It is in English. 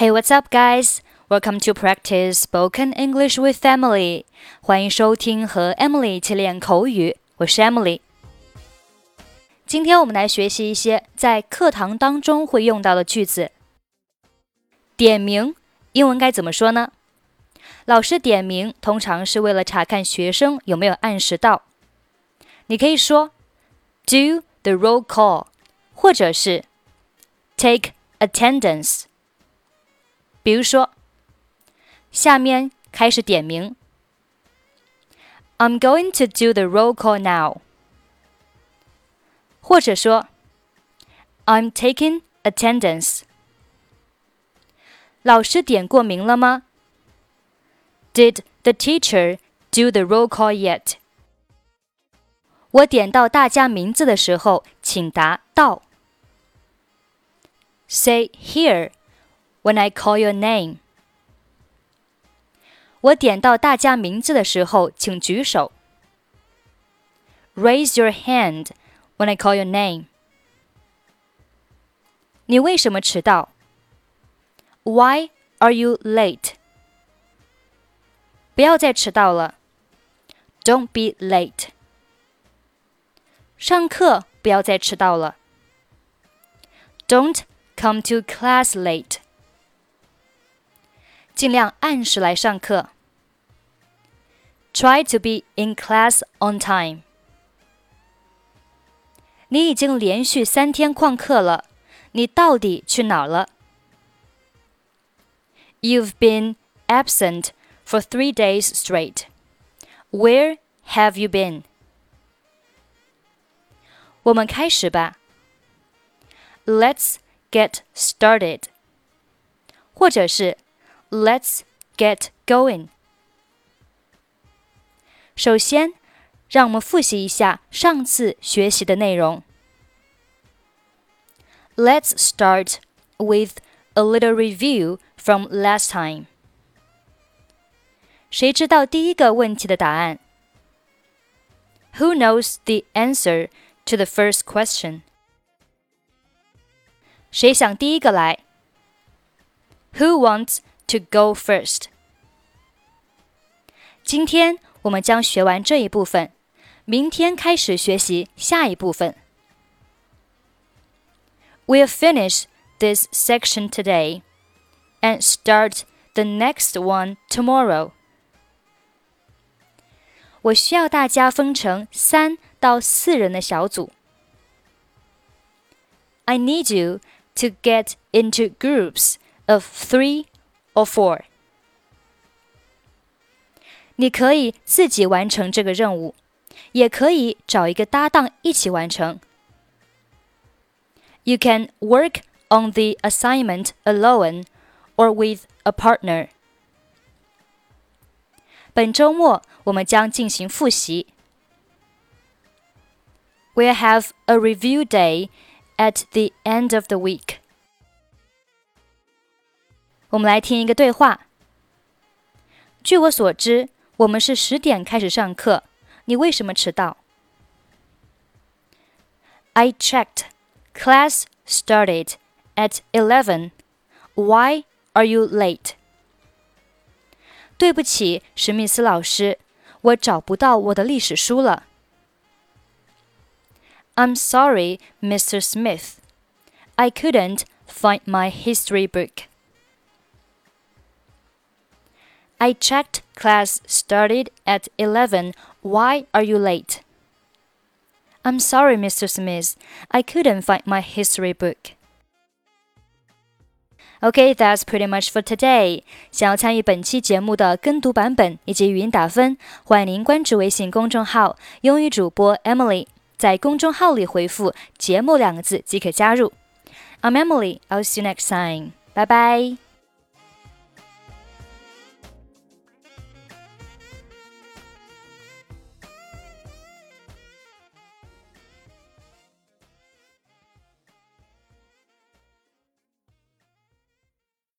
Hey, what's up, guys? Welcome to practice spoken English with Emily. 欢迎收听和 Emily 一起练口语。我是 Emily。今天我们来学习一些在课堂当中会用到的句子。点名，英文该怎么说呢？老师点名通常是为了查看学生有没有按时到。你可以说 do the roll call，或者是 take attendance。 比如说，下面开始点名。I'm going to do the roll call now。或者说，I'm taking attendance。老师点过名了吗？Did the teacher do the roll call yet？我点到大家名字的时候，请答到。Say here when I call your name。我点到大家名字的时候，请举手。Raise your hand when I call your name。你为什么迟到？Why are you late？不要再迟到了。Don't be late。上课不要再迟到了。Don't come to class late。 尽量按时来上课。Try to be in class on time。你已经连续三天旷课了，你到底去哪儿了？You've been absent for three days straight. Where have you been? 我们开始吧。Let's get started，或者是 Let's get going。首先，让我们复习一下上次学习的内容。Let's start with a little review from last time。谁知道第一个问题的答案？Who knows the answer to the first question? 谁想第一个来？Who wants to go first? 今天我们将学完这一部分，明天开始学习下一部分。We'll finish this section today and start the next one tomorrow. 我需要大家分成三到四人的小组。I need you to get into groups of three or four. 你可以自己完成这个任务，也可以找一个搭档一起完成。You can work on the assignment alone or with a partner. 本周末我们将进行复习。We'll have a review day at the end of the week. 我们来听一个对话。据我所知，我们是十点开始上课，你为什么迟到？I checked. Class started at eleven. Why are you late? 对不起，史密斯老师，我找不到我的历史书了。I'm sorry, Mr. Smith. I couldn't find my history book. I checked class started at 11. Why are you late? I'm sorry, Mr. Smith. I couldn't find my history book. Okay, that's pretty much for today. 想要参与本期节目的跟读版本以及语音打分，欢迎您关注微信公众号“英语主播 Emily”。在公众号里回复“节目”两个字即可加入。I'm Emily. I'll see you next time. Bye bye.